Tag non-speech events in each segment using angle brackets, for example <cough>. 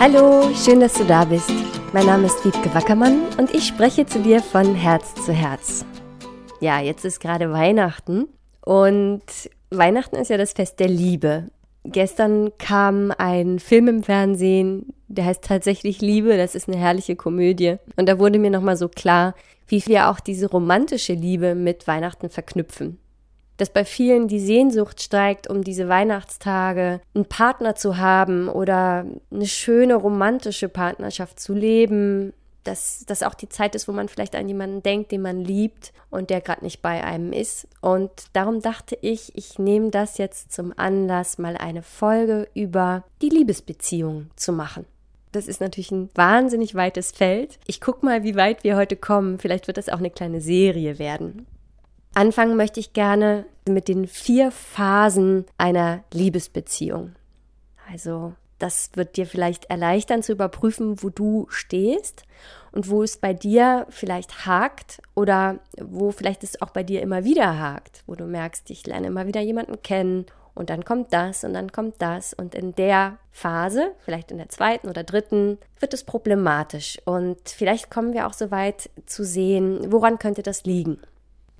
Hallo, schön, dass du da bist. Mein Name ist Wiebke Wackermann und ich spreche zu dir von Herz zu Herz. Ja, jetzt ist gerade Weihnachten und Weihnachten ist ja das Fest der Liebe. Gestern kam ein Film im Fernsehen, der heißt tatsächlich Liebe, das ist eine herrliche Komödie. Und da wurde mir nochmal so klar, wie wir auch diese romantische Liebe mit Weihnachten verknüpfen dass bei vielen die Sehnsucht steigt, um diese Weihnachtstage einen Partner zu haben oder eine schöne romantische Partnerschaft zu leben, dass das auch die Zeit ist, wo man vielleicht an jemanden denkt, den man liebt und der gerade nicht bei einem ist. Und darum dachte ich, ich nehme das jetzt zum Anlass, mal eine Folge über die Liebesbeziehung zu machen. Das ist natürlich ein wahnsinnig weites Feld. Ich gucke mal, wie weit wir heute kommen. Vielleicht wird das auch eine kleine Serie werden. Anfangen möchte ich gerne mit den vier Phasen einer Liebesbeziehung. Also das wird dir vielleicht erleichtern zu überprüfen, wo du stehst und wo es bei dir vielleicht hakt oder wo vielleicht es auch bei dir immer wieder hakt, wo du merkst, ich lerne immer wieder jemanden kennen und dann kommt das und dann kommt das und in der Phase, vielleicht in der zweiten oder dritten, wird es problematisch und vielleicht kommen wir auch so weit zu sehen, woran könnte das liegen.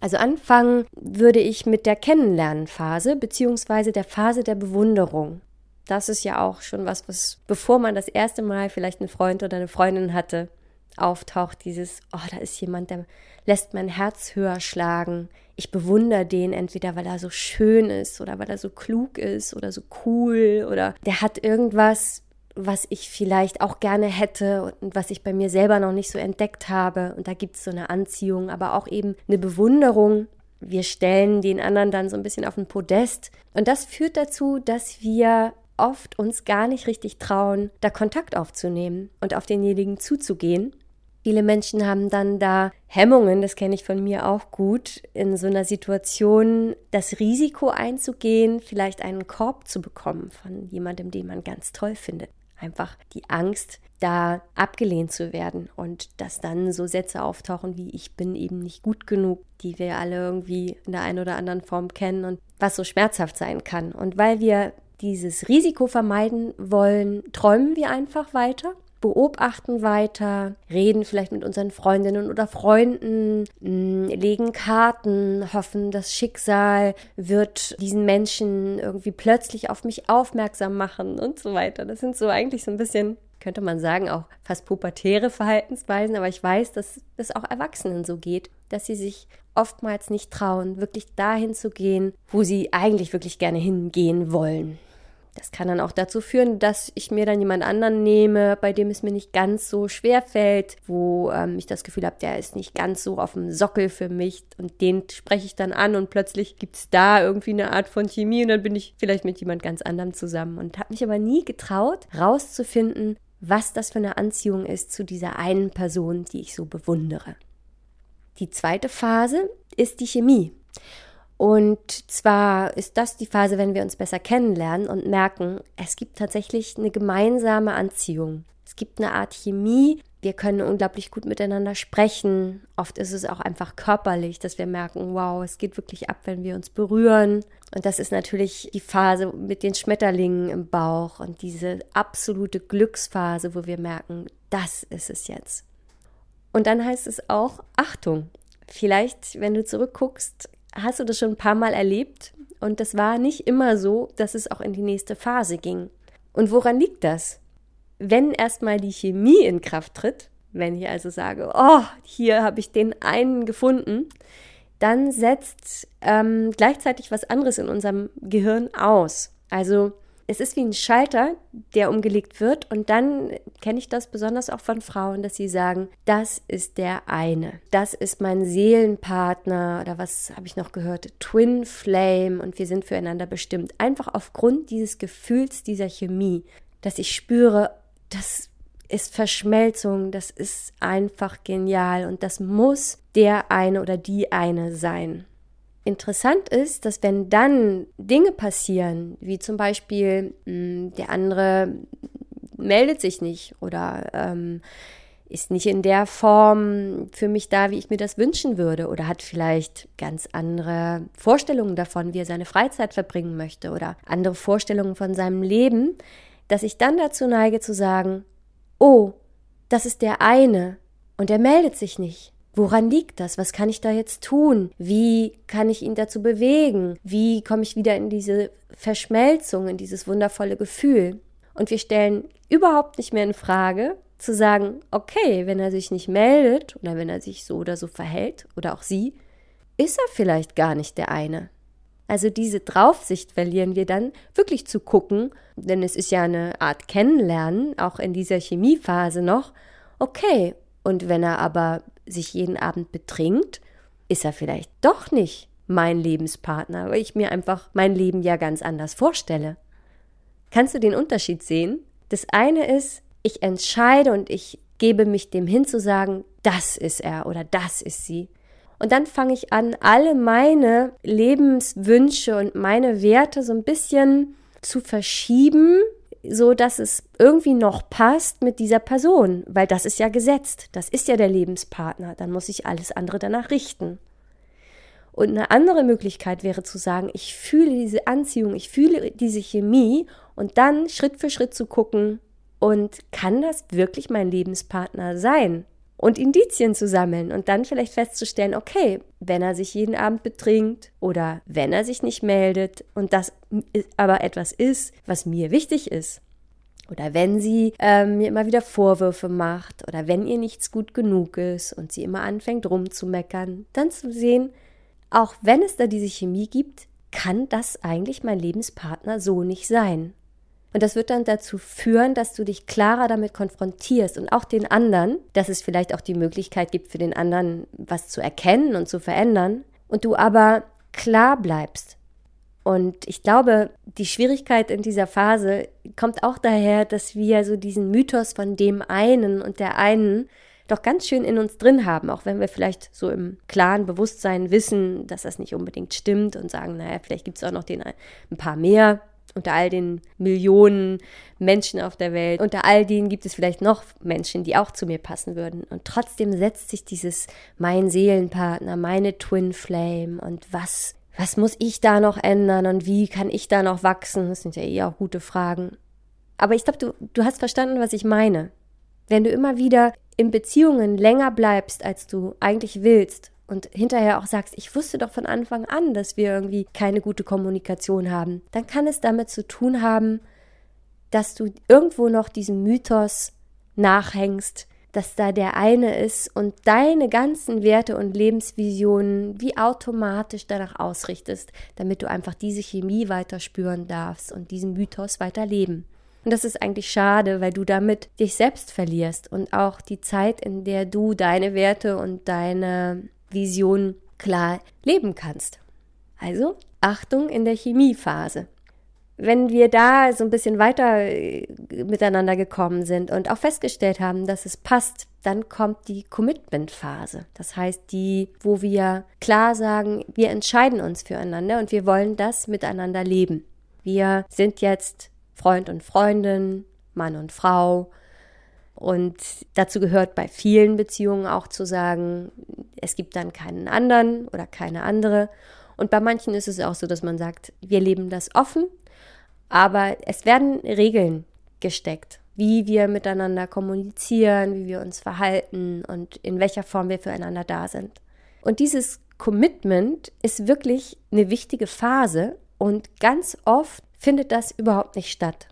Also anfangen würde ich mit der Kennenlernenphase beziehungsweise der Phase der Bewunderung. Das ist ja auch schon was, was bevor man das erste Mal vielleicht einen Freund oder eine Freundin hatte, auftaucht dieses, oh, da ist jemand, der lässt mein Herz höher schlagen. Ich bewundere den entweder, weil er so schön ist oder weil er so klug ist oder so cool oder der hat irgendwas, was ich vielleicht auch gerne hätte und was ich bei mir selber noch nicht so entdeckt habe. Und da gibt es so eine Anziehung, aber auch eben eine Bewunderung. Wir stellen den anderen dann so ein bisschen auf den Podest. Und das führt dazu, dass wir oft uns gar nicht richtig trauen, da Kontakt aufzunehmen und auf denjenigen zuzugehen. Viele Menschen haben dann da Hemmungen, das kenne ich von mir auch gut, in so einer Situation das Risiko einzugehen, vielleicht einen Korb zu bekommen von jemandem, den man ganz toll findet einfach die Angst, da abgelehnt zu werden und dass dann so Sätze auftauchen wie ich bin eben nicht gut genug, die wir alle irgendwie in der einen oder anderen Form kennen und was so schmerzhaft sein kann. Und weil wir dieses Risiko vermeiden wollen, träumen wir einfach weiter beobachten weiter, reden vielleicht mit unseren Freundinnen oder Freunden, mm, legen Karten, hoffen, das Schicksal wird diesen Menschen irgendwie plötzlich auf mich aufmerksam machen und so weiter. Das sind so eigentlich so ein bisschen könnte man sagen, auch fast pubertäre Verhaltensweisen, aber ich weiß, dass es auch Erwachsenen so geht, dass sie sich oftmals nicht trauen, wirklich dahin zu gehen, wo sie eigentlich wirklich gerne hingehen wollen. Das kann dann auch dazu führen, dass ich mir dann jemand anderen nehme, bei dem es mir nicht ganz so schwer fällt, wo ähm, ich das Gefühl habe, der ist nicht ganz so auf dem Sockel für mich und den spreche ich dann an und plötzlich gibt es da irgendwie eine Art von Chemie und dann bin ich vielleicht mit jemand ganz anderem zusammen und habe mich aber nie getraut, rauszufinden, was das für eine Anziehung ist zu dieser einen Person, die ich so bewundere. Die zweite Phase ist die Chemie. Und zwar ist das die Phase, wenn wir uns besser kennenlernen und merken, es gibt tatsächlich eine gemeinsame Anziehung. Es gibt eine Art Chemie. Wir können unglaublich gut miteinander sprechen. Oft ist es auch einfach körperlich, dass wir merken, wow, es geht wirklich ab, wenn wir uns berühren. Und das ist natürlich die Phase mit den Schmetterlingen im Bauch und diese absolute Glücksphase, wo wir merken, das ist es jetzt. Und dann heißt es auch Achtung. Vielleicht, wenn du zurückguckst, hast du das schon ein paar Mal erlebt und das war nicht immer so, dass es auch in die nächste Phase ging. Und woran liegt das? Wenn erstmal die Chemie in Kraft tritt, wenn ich also sage, oh, hier habe ich den einen gefunden, dann setzt ähm, gleichzeitig was anderes in unserem Gehirn aus. Also es ist wie ein Schalter, der umgelegt wird. Und dann kenne ich das besonders auch von Frauen, dass sie sagen, das ist der eine. Das ist mein Seelenpartner oder was habe ich noch gehört? Twin Flame und wir sind füreinander bestimmt. Einfach aufgrund dieses Gefühls, dieser Chemie, dass ich spüre, das ist Verschmelzung, das ist einfach genial und das muss der eine oder die eine sein. Interessant ist, dass wenn dann Dinge passieren, wie zum Beispiel mh, hm, der andere meldet sich nicht oder ähm, ist nicht in der Form für mich da, wie ich mir das wünschen würde oder hat vielleicht ganz andere Vorstellungen davon, wie er seine Freizeit verbringen möchte oder andere Vorstellungen von seinem Leben, dass ich dann dazu neige zu sagen, oh, das ist der eine und er meldet sich nicht. Woran liegt das? Was kann ich da jetzt tun? Wie kann ich ihn dazu bewegen? Wie komme ich wieder in diese Verschmelzung, in dieses wundervolle Gefühl? Und wir stellen überhaupt nicht mehr in Frage, zu sagen, okay, wenn er sich nicht meldet oder wenn er sich so oder so verhält oder auch sie, ist er vielleicht gar nicht der eine. Also diese Draufsicht verlieren wir dann, wirklich zu gucken, denn es ist ja eine Art Kennenlernen, auch in dieser Chemiephase noch. Okay, und wenn er aber sich jeden Abend betrinkt, ist er vielleicht doch nicht mein Lebenspartner, weil ich mir einfach mein Leben ja ganz anders vorstelle. Kannst du den Unterschied sehen? Das eine ist, ich entscheide und ich gebe mich dem hin zu sagen, das ist er oder das ist sie. Und dann fange ich an, alle meine Lebenswünsche und meine Werte so ein bisschen zu verschieben, so dass es irgendwie noch passt mit dieser Person, weil das ist ja gesetzt, das ist ja der Lebenspartner, dann muss ich alles andere danach richten. Und eine andere Möglichkeit wäre zu sagen, ich fühle diese Anziehung, ich fühle diese Chemie und dann Schritt für Schritt zu gucken, und kann das wirklich mein Lebenspartner sein? Und Indizien zu sammeln und dann vielleicht festzustellen, okay, wenn er sich jeden Abend betrinkt oder wenn er sich nicht meldet und das aber etwas ist, was mir wichtig ist. Oder wenn sie ähm, mir immer wieder Vorwürfe macht oder wenn ihr nichts gut genug ist und sie immer anfängt rumzumeckern, dann zu sehen, auch wenn es da diese Chemie gibt, kann das eigentlich mein Lebenspartner so nicht sein. Und das wird dann dazu führen, dass du dich klarer damit konfrontierst und auch den anderen, dass es vielleicht auch die Möglichkeit gibt, für den anderen was zu erkennen und zu verändern. Und du aber klar bleibst. Und ich glaube, die Schwierigkeit in dieser Phase kommt auch daher, dass wir so diesen Mythos von dem einen und der einen doch ganz schön in uns drin haben, auch wenn wir vielleicht so im klaren Bewusstsein wissen, dass das nicht unbedingt stimmt und sagen, naja, vielleicht gibt es auch noch den ein paar mehr unter all den Millionen Menschen auf der Welt, unter all denen gibt es vielleicht noch Menschen, die auch zu mir passen würden. Und trotzdem setzt sich dieses mein Seelenpartner, meine Twin Flame und was, was muss ich da noch ändern und wie kann ich da noch wachsen? Das sind ja eh auch gute Fragen. Aber ich glaube, du, du hast verstanden, was ich meine. Wenn du immer wieder in Beziehungen länger bleibst, als du eigentlich willst und hinterher auch sagst, ich wusste doch von Anfang an, dass wir irgendwie keine gute Kommunikation haben, dann kann es damit zu tun haben, dass du irgendwo noch diesem Mythos nachhängst, dass da der eine ist und deine ganzen Werte und Lebensvisionen wie automatisch danach ausrichtest, damit du einfach diese Chemie weiter spüren darfst und diesen Mythos weiter leben. Und das ist eigentlich schade, weil du damit dich selbst verlierst und auch die Zeit, in der du deine Werte und deine Vision klar leben kannst. Also Achtung in der Chemiephase. Wenn wir da so ein bisschen weiter äh, miteinander gekommen sind und auch festgestellt haben, dass es passt, dann kommt die Commitment-Phase. Das heißt, die, wo wir klar sagen, wir entscheiden uns füreinander und wir wollen das miteinander leben. Wir sind jetzt Freund und Freundin, Mann und Frau, und dazu gehört bei vielen Beziehungen auch zu sagen, es gibt dann keinen anderen oder keine andere. Und bei manchen ist es auch so, dass man sagt, wir leben das offen, aber es werden Regeln gesteckt, wie wir miteinander kommunizieren, wie wir uns verhalten und in welcher Form wir füreinander da sind. Und dieses Commitment ist wirklich eine wichtige Phase und ganz oft findet das überhaupt nicht statt.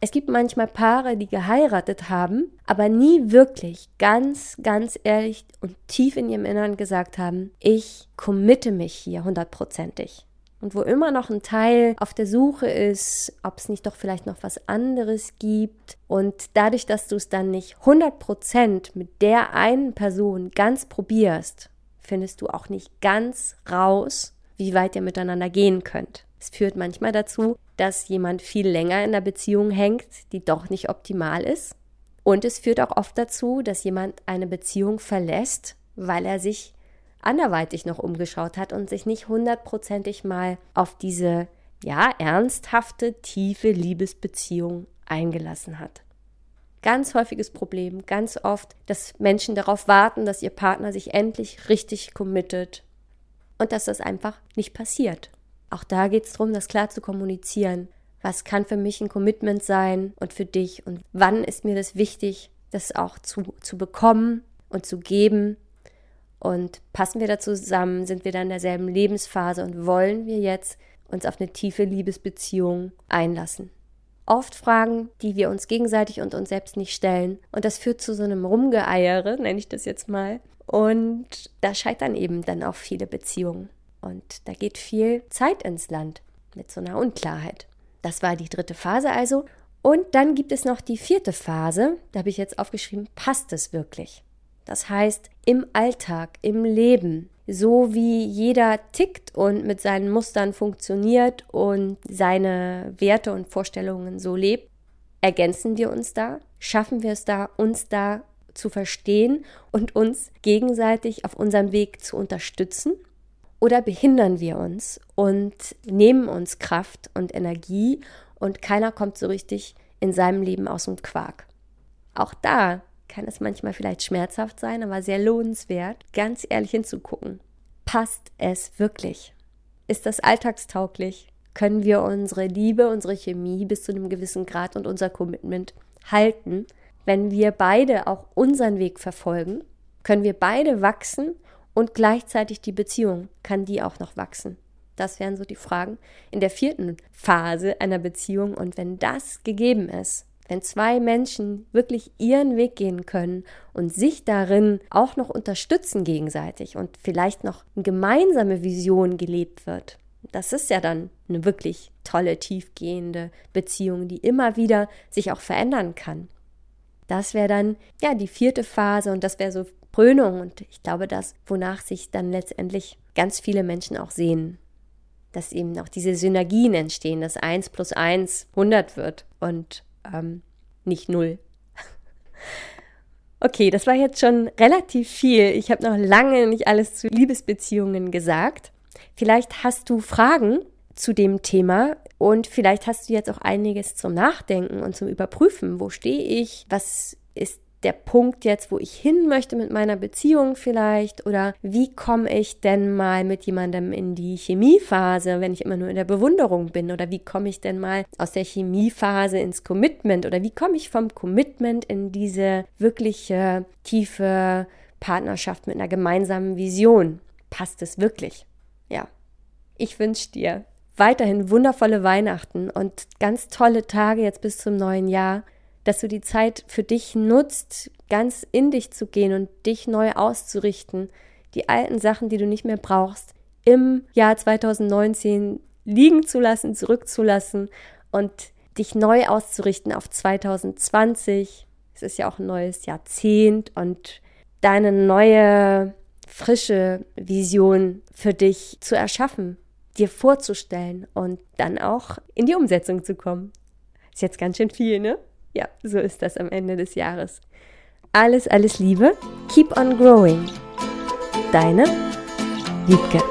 Es gibt manchmal Paare, die geheiratet haben, aber nie wirklich ganz, ganz ehrlich und tief in ihrem Innern gesagt haben, ich committe mich hier hundertprozentig. Und wo immer noch ein Teil auf der Suche ist, ob es nicht doch vielleicht noch was anderes gibt. Und dadurch, dass du es dann nicht 100% mit der einen Person ganz probierst, findest du auch nicht ganz raus, wie weit ihr miteinander gehen könnt. Es führt manchmal dazu, dass jemand viel länger in der Beziehung hängt, die doch nicht optimal ist. Und es führt auch oft dazu, dass jemand eine Beziehung verlässt, weil er sich anderweitig noch umgeschaut hat und sich nicht hundertprozentig mal auf diese, ja, ernsthafte, tiefe Liebesbeziehung eingelassen hat. Ganz häufiges Problem, ganz oft, dass Menschen darauf warten, dass ihr Partner sich endlich richtig committet und dass das einfach nicht passiert. Auch da geht es darum, das klar zu kommunizieren. Was kann für mich ein Commitment sein und für dich? Und wann ist mir das wichtig, das auch zu, zu bekommen und zu geben? Und passen wir da zusammen? Sind wir da in derselben Lebensphase? Und wollen wir jetzt uns auf eine tiefe Liebesbeziehung einlassen? Oft Fragen, die wir uns gegenseitig und uns selbst nicht stellen. Und das führt zu so einem Rumgeeiere, nenne ich das jetzt mal. Und da scheitern eben dann auch viele Beziehungen. Und da geht viel Zeit ins Land mit so einer Unklarheit. Das war die dritte Phase also. Und dann gibt es noch die vierte Phase. Da habe ich jetzt aufgeschrieben, passt es wirklich? Das heißt, im Alltag, im Leben, so wie jeder tickt und mit seinen Mustern funktioniert und seine Werte und Vorstellungen so lebt, ergänzen wir uns da, schaffen wir es da, uns da zu verstehen und uns gegenseitig auf unserem Weg zu unterstützen? Oder behindern wir uns und nehmen uns Kraft und Energie und keiner kommt so richtig in seinem Leben aus dem Quark? Auch da kann es manchmal vielleicht schmerzhaft sein, aber sehr lohnenswert, ganz ehrlich hinzugucken. Passt es wirklich? Ist das alltagstauglich? Können wir unsere Liebe, unsere Chemie bis zu einem gewissen Grad und unser Commitment halten? Wenn wir beide auch unseren Weg verfolgen, können wir beide wachsen und gleichzeitig die Beziehung, kann die auch noch wachsen? Das wären so die Fragen in der vierten Phase einer Beziehung. Und wenn das gegeben ist, wenn zwei Menschen wirklich ihren Weg gehen können und sich darin auch noch unterstützen gegenseitig und vielleicht noch eine gemeinsame Vision gelebt wird, das ist ja dann eine wirklich tolle, tiefgehende Beziehung, die immer wieder sich auch verändern kann. Das wäre dann ja die vierte Phase und das wäre so Krönung und ich glaube, das, wonach sich dann letztendlich ganz viele Menschen auch sehen, dass eben auch diese Synergien entstehen, dass 1 plus 1 100 wird und ähm, nicht null. <laughs> Okay, das war jetzt schon relativ viel. Ich habe noch lange nicht alles zu Liebesbeziehungen gesagt. Vielleicht hast du Fragen zu dem Thema und vielleicht hast du jetzt auch einiges zum Nachdenken und zum Überprüfen. Wo stehe ich? Was ist der Punkt jetzt, wo ich hin möchte mit meiner Beziehung vielleicht? Oder wie komme ich denn mal mit jemandem in die Chemiephase, wenn ich immer nur in der Bewunderung bin? Oder wie komme ich denn mal aus der Chemiephase ins Commitment? Oder wie komme ich vom Commitment in diese wirkliche tiefe Partnerschaft mit einer gemeinsamen Vision? Passt es wirklich? Ja. Ich wünsche dir weiterhin wundervolle Weihnachten und ganz tolle Tage jetzt bis zum neuen Jahr dass du die Zeit für dich nutzt, ganz in dich zu gehen und dich neu auszurichten, die alten Sachen, die du nicht mehr brauchst, im Jahr 2019 liegen zu lassen, zurückzulassen und dich neu auszurichten auf 2020. Es ist ja auch ein neues Jahrzehnt und deine neue, frische Vision für dich zu erschaffen, dir vorzustellen und dann auch in die Umsetzung zu kommen. Ist jetzt ganz schön viel, ne? Ja, so ist das am Ende des Jahres. Alles, alles Liebe. Keep on growing. Deine Wiebke.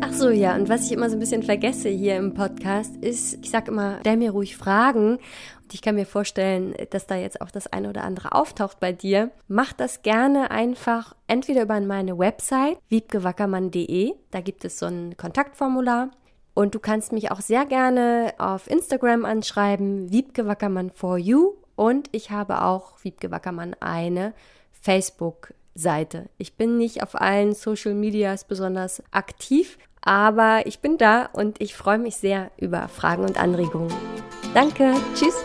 Ach so, ja, und was ich immer so ein bisschen vergesse hier im Podcast ist, ich sage immer, stell mir ruhig Fragen. Und ich kann mir vorstellen, dass da jetzt auch das eine oder andere auftaucht bei dir. Mach das gerne einfach entweder über meine Website wiebkewackermann.de, da gibt es so ein Kontaktformular und du kannst mich auch sehr gerne auf Instagram anschreiben, Wiebke Wackermann for you. Und ich habe auch, Wiebke Wackermann, eine Facebook-Seite. Ich bin nicht auf allen Social Medias besonders aktiv, aber ich bin da und ich freue mich sehr über Fragen und Anregungen. Danke, tschüss.